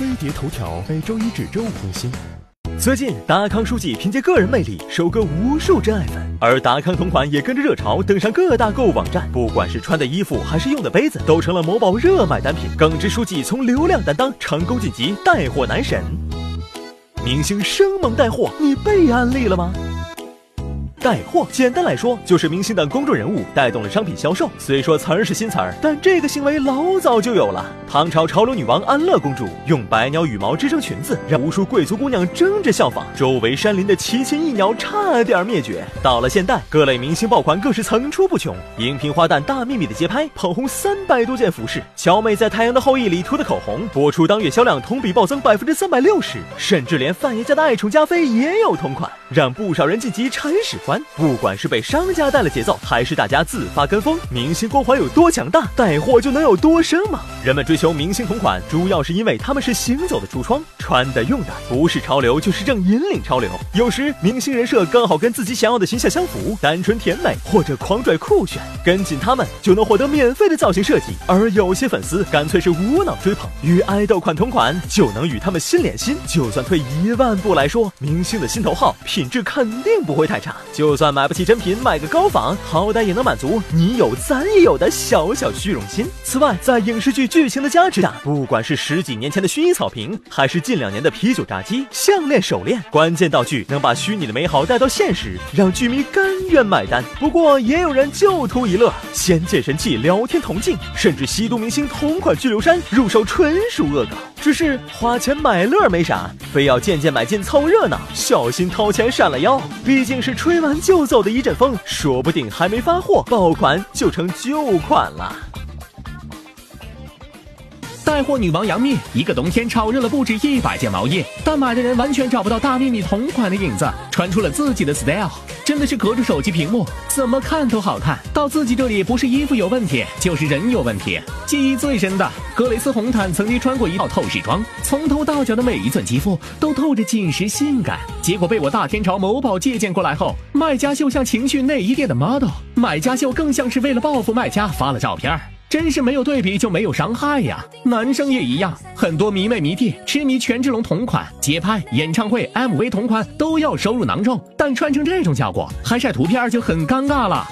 飞碟头条每周一至周五更新。最近，达康书记凭借个人魅力收割无数真爱粉，而达康同款也跟着热潮登上各大购物网站。不管是穿的衣服还是用的杯子，都成了某宝热卖单品。耿直书记从流量担当成功晋级带货男神，明星生猛带货，你被安利了吗？带货，简单来说就是明星等公众人物带动了商品销售。虽说词儿是新词儿，但这个行为老早就有了。唐朝潮流女王安乐公主用百鸟羽毛织成裙子，让无数贵族姑娘争着效仿，周围山林的奇禽异鸟差点灭绝。到了现代，各类明星爆款更是层出不穷。荧屏花旦大幂幂的街拍捧红三百多件服饰，乔妹在《太阳的后裔》里涂的口红，播出当月销量同比暴增百分之三百六十，甚至连范爷家的爱宠加菲也有同款，让不少人晋级铲屎官。不管是被商家带了节奏，还是大家自发跟风，明星光环有多强大，带货就能有多深吗？人们追求明星同款，主要是因为他们是行走的橱窗，穿的用的不是潮流，就是正引领潮流。有时明星人设刚好跟自己想要的形象相符，单纯甜美或者狂拽酷炫，跟紧他们就能获得免费的造型设计。而有些粉丝干脆是无脑追捧，与爱豆款同款就能与他们心连心。就算退一万步来说，明星的心头好，品质肯定不会太差。就算买不起真品，买个高仿，好歹也能满足你有咱也有的小小虚荣心。此外，在影视剧剧情的加持下，不管是十几年前的薰衣草瓶，还是近两年的啤酒炸鸡、项链、手链，关键道具能把虚拟的美好带到现实，让剧迷甘愿买单。不过，也有人就图一乐，仙剑神器、聊天铜镜，甚至吸毒明星同款巨流山入手，纯属恶搞。只是花钱买乐没啥，非要件件买进凑热闹，小心掏钱闪了腰。毕竟是吹完就走的一阵风，说不定还没发货，爆款就成旧款了。带货女王杨幂，一个冬天炒热了不止一百件毛衣，但买的人完全找不到大幂幂同款的影子，穿出了自己的 style。真的是隔着手机屏幕，怎么看都好看。到自己这里，不是衣服有问题，就是人有问题。记忆最深的，格蕾丝红毯曾经穿过一套透视装，从头到脚的每一寸肌肤都透着紧实性感。结果被我大天朝某宝借鉴过来后，卖家秀像情趣内衣店的 model，买家秀更像是为了报复卖家发了照片。真是没有对比就没有伤害呀！男生也一样，很多迷妹迷弟痴迷权志龙同款，街拍、演唱会、MV 同款都要收入囊中，但穿成这种效果还晒图片就很尴尬了。